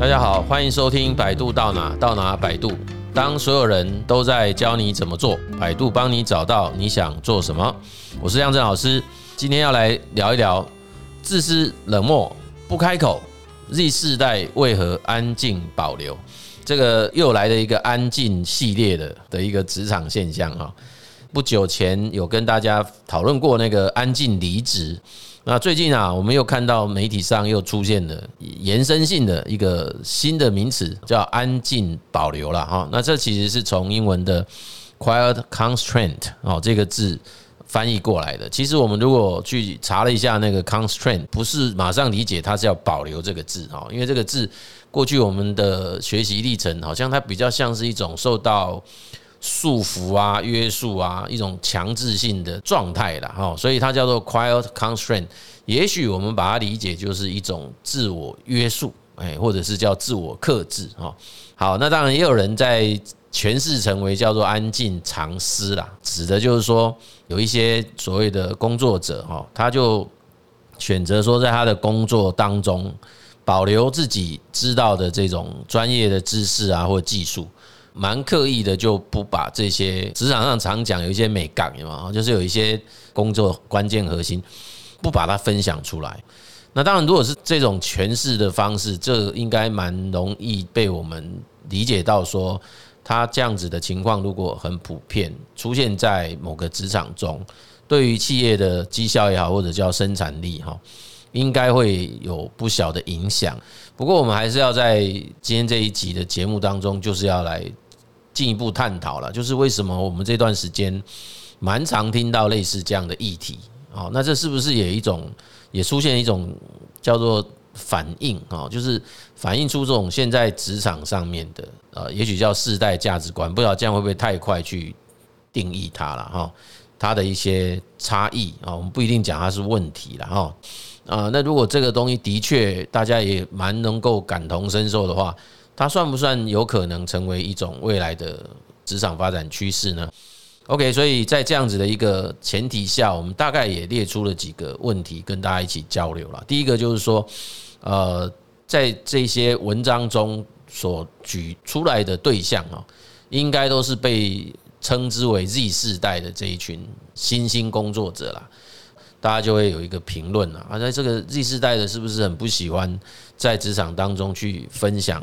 大家好，欢迎收听百度到哪到哪百度。当所有人都在教你怎么做，百度帮你找到你想做什么。我是亮正老师，今天要来聊一聊自私冷漠不开口，Z 世代为何安静保留？这个又来了一个安静系列的的一个职场现象哈。不久前有跟大家讨论过那个安静离职。那最近啊，我们又看到媒体上又出现了延伸性的一个新的名词，叫“安静保留”了哈。那这其实是从英文的 “quiet constraint” 哦这个字翻译过来的。其实我们如果去查了一下那个 “constraint”，不是马上理解它是要保留这个字哈，因为这个字过去我们的学习历程好像它比较像是一种受到束缚啊、约束啊，一种强制性的状态啦哈，所以它叫做 quiet constraint。也许我们把它理解就是一种自我约束，哎，或者是叫自我克制哈。好，那当然也有人在诠释成为叫做安静藏私啦，指的就是说有一些所谓的工作者哈，他就选择说在他的工作当中保留自己知道的这种专业的知识啊或技术。蛮刻意的，就不把这些职场上常讲有一些美感嘛，就是有一些工作关键核心，不把它分享出来。那当然，如果是这种诠释的方式，这应该蛮容易被我们理解到，说他这样子的情况如果很普遍出现在某个职场中，对于企业的绩效也好，或者叫生产力哈，应该会有不小的影响。不过，我们还是要在今天这一集的节目当中，就是要来。进一步探讨了，就是为什么我们这段时间蛮常听到类似这样的议题哦？那这是不是也一种也出现一种叫做反应啊？就是反映出这种现在职场上面的呃，也许叫世代价值观，不知道这样会不会太快去定义它了哈？它的一些差异啊，我们不一定讲它是问题了哈。啊，那如果这个东西的确大家也蛮能够感同身受的话。它算不算有可能成为一种未来的职场发展趋势呢？OK，所以在这样子的一个前提下，我们大概也列出了几个问题跟大家一起交流了。第一个就是说，呃，在这些文章中所举出来的对象啊，应该都是被称之为 Z 世代的这一群新兴工作者啦。大家就会有一个评论啊，在这个 Z 世代的是不是很不喜欢在职场当中去分享？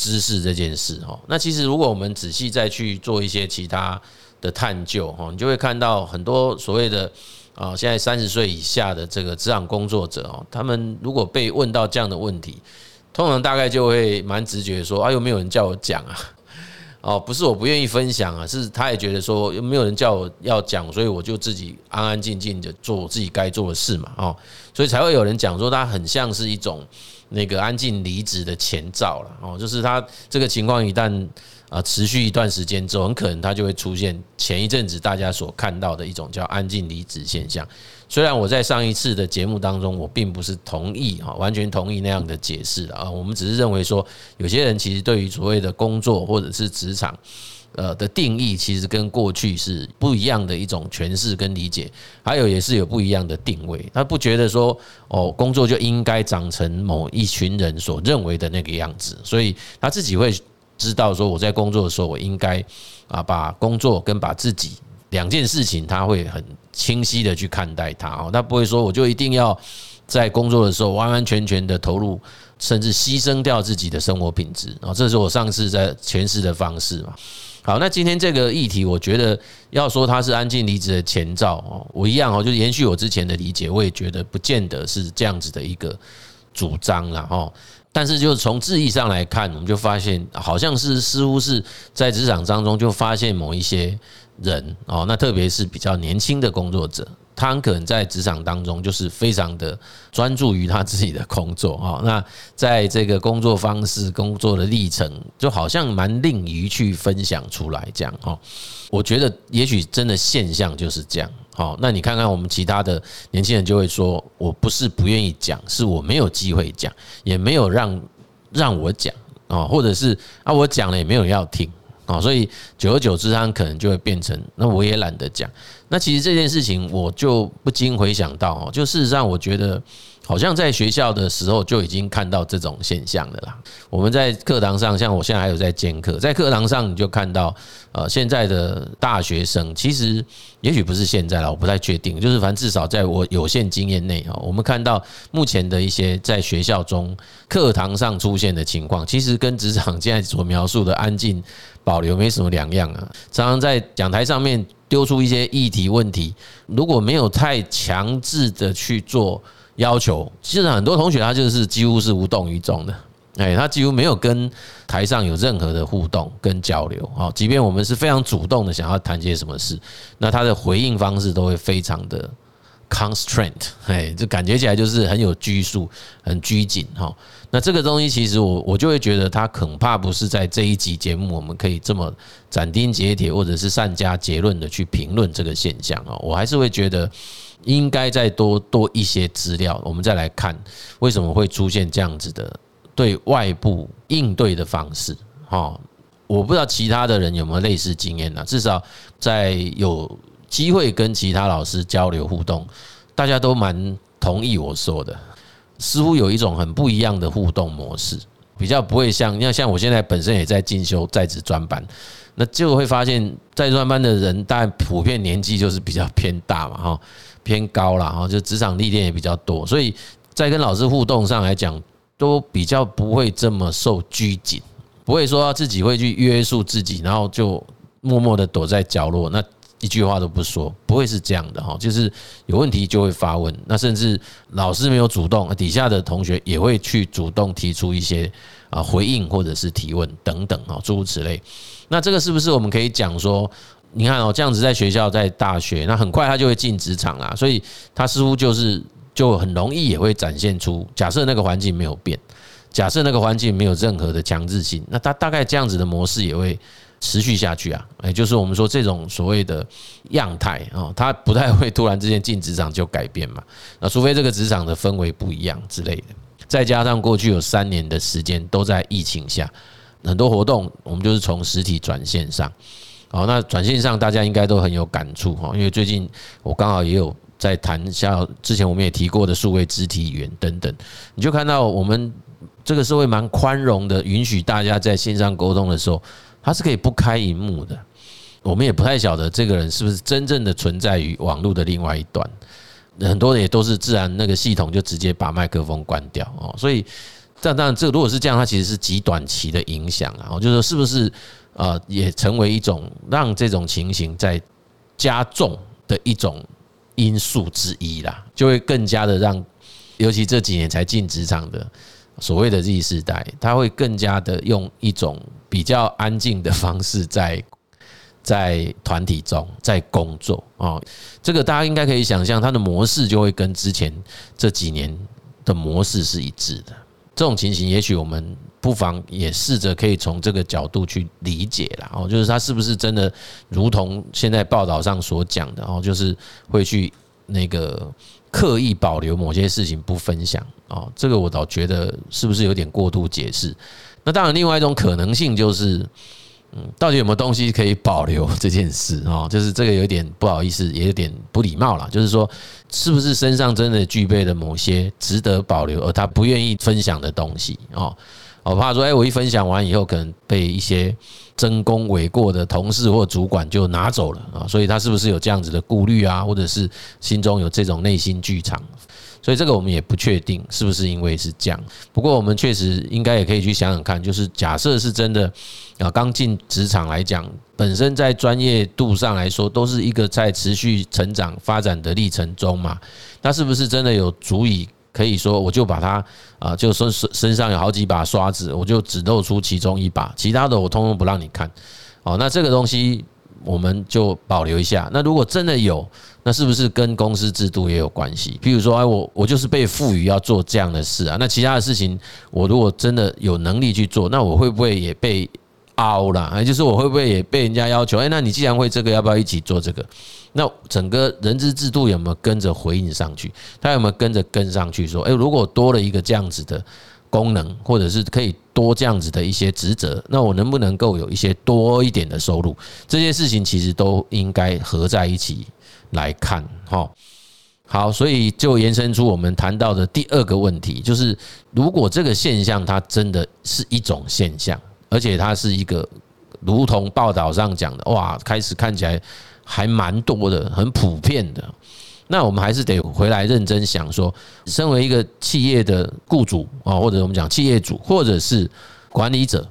知识这件事哈，那其实如果我们仔细再去做一些其他的探究哈，你就会看到很多所谓的啊，现在三十岁以下的这个职场工作者哦，他们如果被问到这样的问题，通常大概就会蛮直觉说啊，又没有人叫我讲啊，哦，不是我不愿意分享啊，是他也觉得说又没有人叫我要讲，所以我就自己安安静静的做自己该做的事嘛，哦，所以才会有人讲说他很像是一种。那个安静离职的前兆了哦，就是他这个情况一旦啊持续一段时间之后，很可能他就会出现前一阵子大家所看到的一种叫安静离职现象。虽然我在上一次的节目当中，我并不是同意哈，完全同意那样的解释的啊，我们只是认为说，有些人其实对于所谓的工作或者是职场。呃的定义其实跟过去是不一样的一种诠释跟理解，还有也是有不一样的定位。他不觉得说哦，工作就应该长成某一群人所认为的那个样子，所以他自己会知道说，我在工作的时候，我应该啊把工作跟把自己两件事情，他会很清晰的去看待它哦，他不会说我就一定要在工作的时候完完全全的投入，甚至牺牲掉自己的生活品质啊，这是我上次在诠释的方式嘛。好，那今天这个议题，我觉得要说它是安静离职的前兆哦，我一样哦，就延续我之前的理解，我也觉得不见得是这样子的一个主张了哈。但是就是从字义上来看，我们就发现好像是似乎是在职场当中就发现某一些人哦，那特别是比较年轻的工作者。他可能在职场当中就是非常的专注于他自己的工作啊，那在这个工作方式、工作的历程，就好像蛮吝于去分享出来这样哈。我觉得也许真的现象就是这样。好，那你看看我们其他的年轻人就会说，我不是不愿意讲，是我没有机会讲，也没有让让我讲啊，或者是啊我讲了也没有人要听。啊，所以久而久之，他可能就会变成那我也懒得讲。那其实这件事情，我就不禁回想到哦，就事实上，我觉得好像在学校的时候就已经看到这种现象了啦。我们在课堂上，像我现在还有在兼课，在课堂上你就看到，呃，现在的大学生其实也许不是现在了，我不太确定。就是反正至少在我有限经验内啊，我们看到目前的一些在学校中课堂上出现的情况，其实跟职场现在所描述的安静保留没什么两样啊。常常在讲台上面丢出一些议题问题，如果没有太强制的去做。要求其实很多同学他就是几乎是无动于衷的，哎，他几乎没有跟台上有任何的互动跟交流，好，即便我们是非常主动的想要谈些什么事，那他的回应方式都会非常的 constraint，哎，就感觉起来就是很有拘束、很拘谨，哈。那这个东西其实我我就会觉得他恐怕不是在这一集节目我们可以这么斩钉截铁或者是善加结论的去评论这个现象啊，我还是会觉得。应该再多多一些资料，我们再来看为什么会出现这样子的对外部应对的方式。哈，我不知道其他的人有没有类似经验呢？至少在有机会跟其他老师交流互动，大家都蛮同意我说的，似乎有一种很不一样的互动模式，比较不会像，像像我现在本身也在进修在职专班，那就会发现在专班的人，当然普遍年纪就是比较偏大嘛，哈。偏高了哈，就职场历练也比较多，所以在跟老师互动上来讲，都比较不会这么受拘谨，不会说自己会去约束自己，然后就默默的躲在角落，那一句话都不说，不会是这样的哈。就是有问题就会发问，那甚至老师没有主动，底下的同学也会去主动提出一些啊回应或者是提问等等啊，诸如此类。那这个是不是我们可以讲说？你看哦，这样子在学校、在大学，那很快他就会进职场啦，所以他似乎就是就很容易也会展现出，假设那个环境没有变，假设那个环境没有任何的强制性，那他大概这样子的模式也会持续下去啊。也就是我们说这种所谓的样态啊，他不太会突然之间进职场就改变嘛。那除非这个职场的氛围不一样之类的，再加上过去有三年的时间都在疫情下，很多活动我们就是从实体转线上。好，那转线上大家应该都很有感触哈，因为最近我刚好也有在谈，像之前我们也提过的数位肢体语言等等，你就看到我们这个社会蛮宽容的，允许大家在线上沟通的时候，它是可以不开荧幕的。我们也不太晓得这个人是不是真正的存在于网络的另外一端，很多人也都是自然那个系统就直接把麦克风关掉哦。所以，这当然这如果是这样，它其实是极短期的影响啊，我就说是不是？啊，也成为一种让这种情形在加重的一种因素之一啦，就会更加的让，尤其这几年才进职场的所谓的 Z 世代，他会更加的用一种比较安静的方式在 在团体中在工作啊，这个大家应该可以想象，他的模式就会跟之前这几年的模式是一致的。这种情形，也许我们。不妨也试着可以从这个角度去理解啦，哦，就是他是不是真的如同现在报道上所讲的哦，就是会去那个刻意保留某些事情不分享哦，这个我倒觉得是不是有点过度解释？那当然，另外一种可能性就是，嗯，到底有没有东西可以保留这件事哦，就是这个有点不好意思，也有点不礼貌啦，就是说，是不是身上真的具备了某些值得保留而他不愿意分享的东西哦？我怕说，哎，我一分享完以后，可能被一些争功诿过的同事或主管就拿走了啊，所以他是不是有这样子的顾虑啊，或者是心中有这种内心剧场？所以这个我们也不确定是不是因为是这样。不过我们确实应该也可以去想想看，就是假设是真的啊，刚进职场来讲，本身在专业度上来说，都是一个在持续成长发展的历程中嘛，那是不是真的有足以？可以说，我就把它啊，就身身身上有好几把刷子，我就只露出其中一把，其他的我通通不让你看。哦，那这个东西我们就保留一下。那如果真的有，那是不是跟公司制度也有关系？譬如说，哎，我我就是被赋予要做这样的事啊，那其他的事情，我如果真的有能力去做，那我会不会也被凹了？哎，就是我会不会也被人家要求？哎，那你既然会这个，要不要一起做这个？那整个人资制度有没有跟着回应上去？他有没有跟着跟上去？说，哎，如果多了一个这样子的功能，或者是可以多这样子的一些职责，那我能不能够有一些多一点的收入？这些事情其实都应该合在一起来看，哈。好，所以就延伸出我们谈到的第二个问题，就是如果这个现象它真的是一种现象，而且它是一个如同报道上讲的，哇，开始看起来还蛮多的，很普遍的，那我们还是得回来认真想说，身为一个企业的雇主啊，或者我们讲企业主，或者是管理者，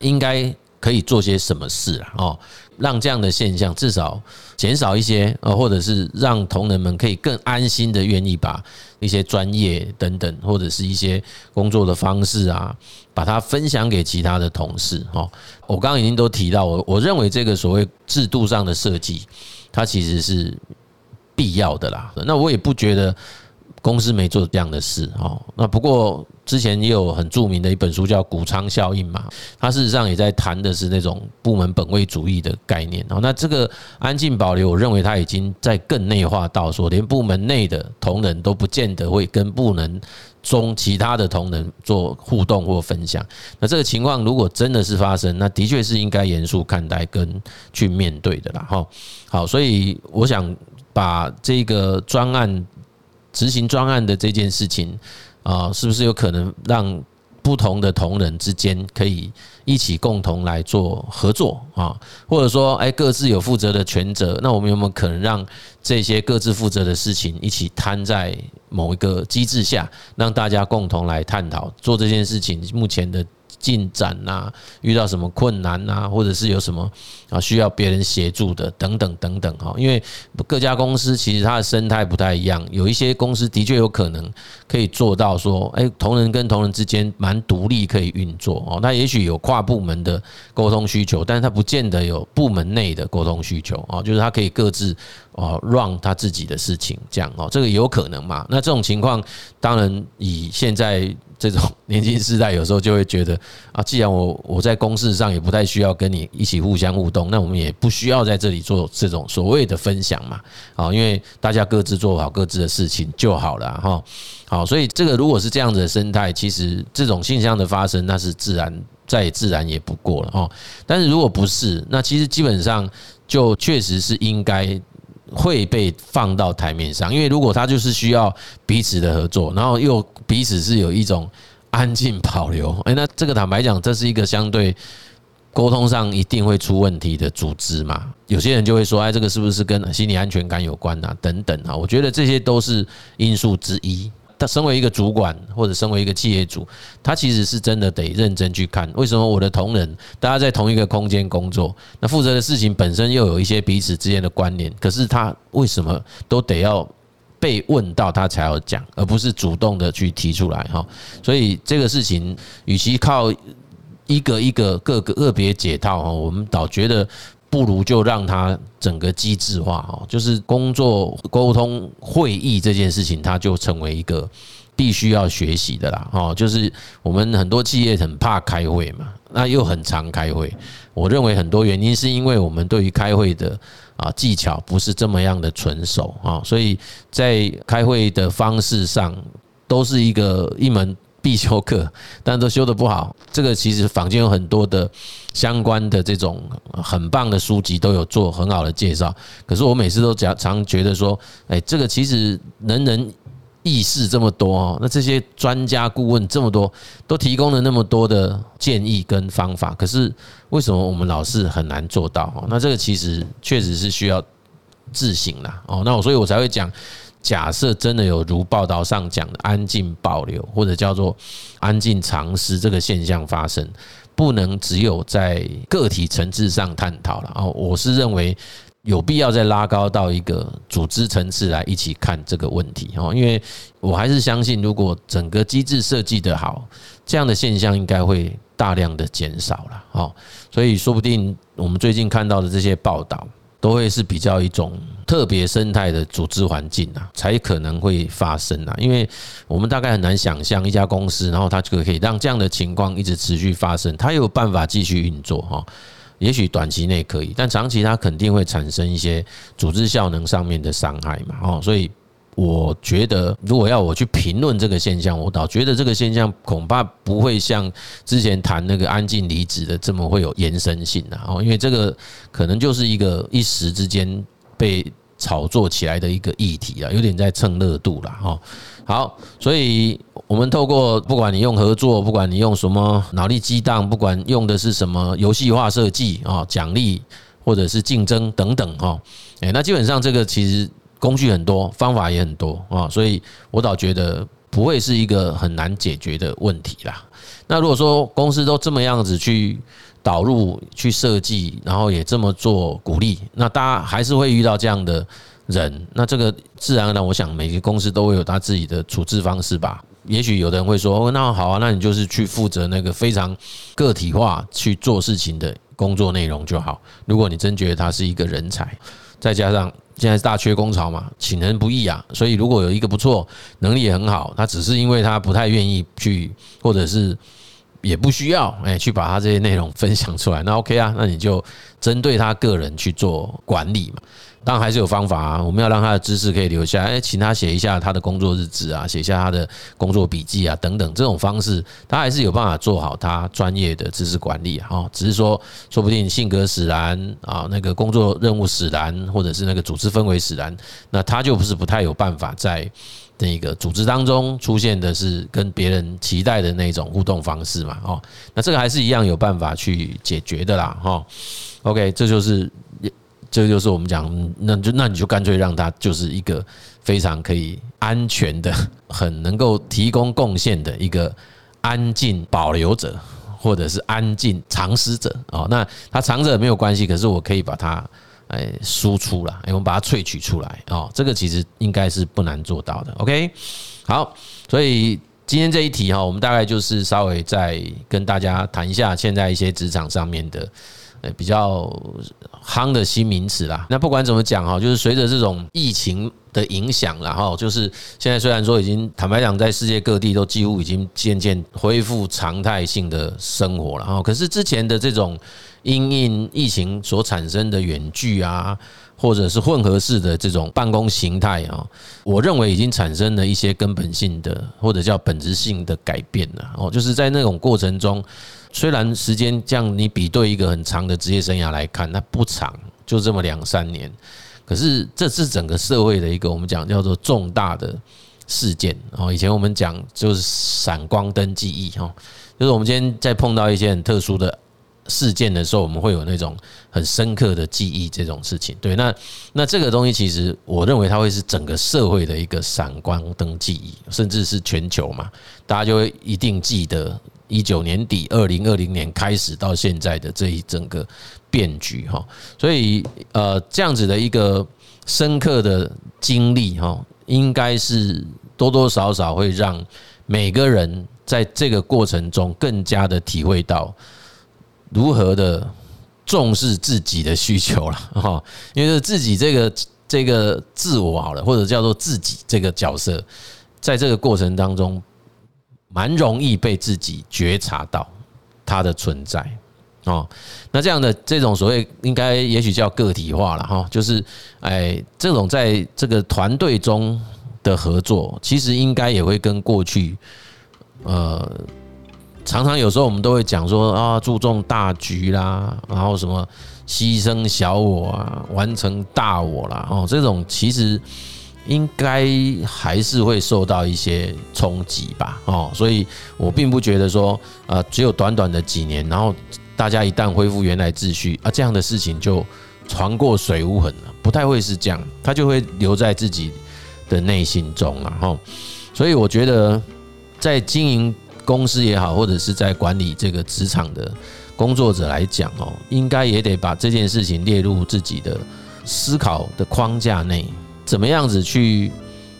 应该可以做些什么事啊？哦。让这样的现象至少减少一些，呃，或者是让同仁们可以更安心的愿意把一些专业等等，或者是一些工作的方式啊，把它分享给其他的同事。哦，我刚刚已经都提到，我我认为这个所谓制度上的设计，它其实是必要的啦。那我也不觉得。公司没做这样的事哦，那不过之前也有很著名的一本书叫《谷仓效应》嘛，它事实上也在谈的是那种部门本位主义的概念哦。那这个安静保留，我认为它已经在更内化到说，连部门内的同仁都不见得会跟部门中其他的同仁做互动或分享。那这个情况如果真的是发生，那的确是应该严肃看待跟去面对的啦。哈，好，所以我想把这个专案。执行专案的这件事情啊，是不是有可能让不同的同仁之间可以一起共同来做合作啊？或者说，哎，各自有负责的权责，那我们有没有可能让这些各自负责的事情一起摊在某一个机制下，让大家共同来探讨做这件事情目前的？进展呐，遇到什么困难呐，或者是有什么啊需要别人协助的等等等等哈，因为各家公司其实它的生态不太一样，有一些公司的确有可能可以做到说，哎，同仁跟同仁之间蛮独立可以运作哦，那也许有跨部门的沟通需求，但是它不见得有部门内的沟通需求啊，就是它可以各自哦 run 他自己的事情这样哦，这个有可能嘛？那这种情况当然以现在。这种年轻世代有时候就会觉得啊，既然我我在公事上也不太需要跟你一起互相互动，那我们也不需要在这里做这种所谓的分享嘛，啊，因为大家各自做好各自的事情就好了哈。好，所以这个如果是这样子的生态，其实这种现象的发生，那是自然再自然也不过了哦。但是如果不是，那其实基本上就确实是应该。会被放到台面上，因为如果他就是需要彼此的合作，然后又彼此是有一种安静保留，哎，那这个坦白讲，这是一个相对沟通上一定会出问题的组织嘛。有些人就会说，哎，这个是不是跟心理安全感有关啊？等等啊，我觉得这些都是因素之一。他身为一个主管，或者身为一个企业主，他其实是真的得认真去看，为什么我的同仁大家在同一个空间工作，那负责的事情本身又有一些彼此之间的关联，可是他为什么都得要被问到他才要讲，而不是主动的去提出来哈？所以这个事情，与其靠一个一个各个个别解套哈，我们倒觉得。不如就让它整个机制化哦，就是工作沟通会议这件事情，它就成为一个必须要学习的啦。哦，就是我们很多企业很怕开会嘛，那又很常开会。我认为很多原因是因为我们对于开会的啊技巧不是这么样的纯熟啊，所以在开会的方式上都是一个一门。必修课，但都修得不好。这个其实坊间有很多的相关的这种很棒的书籍，都有做很好的介绍。可是我每次都常常觉得说，哎，这个其实人人异士这么多哦，那这些专家顾问这么多，都提供了那么多的建议跟方法，可是为什么我们老是很难做到？哦，那这个其实确实是需要自省啦。哦，那我所以我才会讲。假设真的有如报道上讲的安静保留，或者叫做安静藏尸这个现象发生，不能只有在个体层次上探讨了啊！我是认为有必要再拉高到一个组织层次来一起看这个问题哦，因为我还是相信，如果整个机制设计得好，这样的现象应该会大量的减少了哦。所以说不定我们最近看到的这些报道。都会是比较一种特别生态的组织环境啊，才可能会发生啊。因为我们大概很难想象一家公司，然后它就可以让这样的情况一直持续发生，它有办法继续运作哈。也许短期内可以，但长期它肯定会产生一些组织效能上面的伤害嘛。哦，所以。我觉得，如果要我去评论这个现象，我倒觉得这个现象恐怕不会像之前谈那个安静离职的这么会有延伸性啊哦，因为这个可能就是一个一时之间被炒作起来的一个议题啊，有点在蹭热度了哈。好，所以我们透过不管你用合作，不管你用什么脑力激荡，不管用的是什么游戏化设计啊，奖励或者是竞争等等哈，诶，那基本上这个其实工具很多，方法也很多啊，所以我倒觉得不会是一个很难解决的问题啦。那如果说公司都这么样子去导入、去设计，然后也这么做鼓励，那大家还是会遇到这样的。人，那这个自然而然，我想每个公司都会有他自己的处置方式吧。也许有的人会说，哦那好啊，那你就是去负责那个非常个体化去做事情的工作内容就好。如果你真觉得他是一个人才，再加上现在是大缺工潮嘛，请人不易啊，所以如果有一个不错，能力也很好，他只是因为他不太愿意去，或者是也不需要哎，去把他这些内容分享出来，那 OK 啊，那你就针对他个人去做管理嘛。当然还是有方法啊，我们要让他的知识可以留下来，哎，请他写一下他的工作日志啊，写下他的工作笔记啊，等等，这种方式他还是有办法做好他专业的知识管理啊。只是说，说不定性格使然啊，那个工作任务使然，或者是那个组织氛围使然，那他就不是不太有办法在那个组织当中出现的是跟别人期待的那种互动方式嘛。哦，那这个还是一样有办法去解决的啦。哈，OK，这就是。这就是我们讲，那就那你就干脆让他就是一个非常可以安全的、很能够提供贡献的一个安静保留者，或者是安静藏尸者哦。那他藏着没有关系，可是我可以把它哎输出了，我们把它萃取出来哦。这个其实应该是不难做到的。OK，好，所以今天这一题哈，我们大概就是稍微再跟大家谈一下现在一些职场上面的。比较夯的新名词啦。那不管怎么讲哈，就是随着这种疫情的影响，然后就是现在虽然说已经坦白讲，在世界各地都几乎已经渐渐恢复常态性的生活了哈。可是之前的这种因应疫情所产生的远距啊，或者是混合式的这种办公形态啊，我认为已经产生了一些根本性的或者叫本质性的改变了哦。就是在那种过程中。虽然时间这样，你比对一个很长的职业生涯来看，那不长，就这么两三年。可是这是整个社会的一个我们讲叫做重大的事件哦。以前我们讲就是闪光灯记忆哈，就是我们今天在碰到一些很特殊的事件的时候，我们会有那种很深刻的记忆这种事情。对，那那这个东西其实我认为它会是整个社会的一个闪光灯记忆，甚至是全球嘛，大家就会一定记得。一九年底，二零二零年开始到现在的这一整个变局哈，所以呃，这样子的一个深刻的经历哈，应该是多多少少会让每个人在这个过程中更加的体会到如何的重视自己的需求了 哈，因为自己这个这个自我好了，或者叫做自己这个角色，在这个过程当中。蛮容易被自己觉察到它的存在哦。那这样的这种所谓应该也许叫个体化了哈，就是哎，这种在这个团队中的合作，其实应该也会跟过去呃，常常有时候我们都会讲说啊，注重大局啦，然后什么牺牲小我啊，完成大我啦。哦，这种其实。应该还是会受到一些冲击吧，哦，所以我并不觉得说，呃，只有短短的几年，然后大家一旦恢复原来秩序，啊，这样的事情就船过水无痕了，不太会是这样，它就会留在自己的内心中了，哈，所以我觉得在经营公司也好，或者是在管理这个职场的工作者来讲，哦，应该也得把这件事情列入自己的思考的框架内。怎么样子去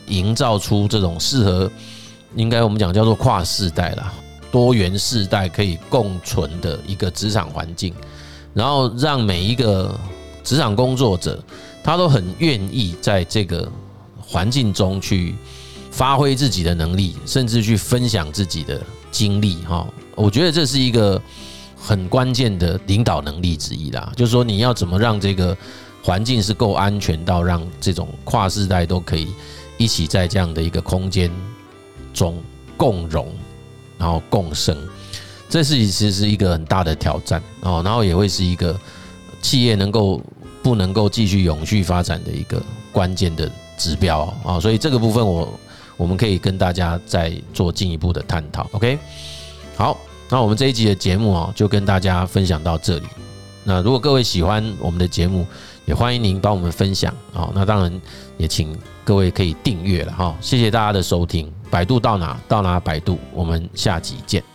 营造出这种适合，应该我们讲叫做跨世代啦，多元世代可以共存的一个职场环境，然后让每一个职场工作者，他都很愿意在这个环境中去发挥自己的能力，甚至去分享自己的经历哈。我觉得这是一个很关键的领导能力之一啦，就是说你要怎么让这个。环境是够安全到让这种跨世代都可以一起在这样的一个空间中共荣，然后共生，这是其实是一个很大的挑战哦，然后也会是一个企业能够不能够继续永续发展的一个关键的指标啊，所以这个部分我我们可以跟大家再做进一步的探讨。OK，好，那我们这一集的节目啊，就跟大家分享到这里。那如果各位喜欢我们的节目，也欢迎您帮我们分享啊。那当然也请各位可以订阅了哈。谢谢大家的收听，百度到哪到哪百度，我们下集见。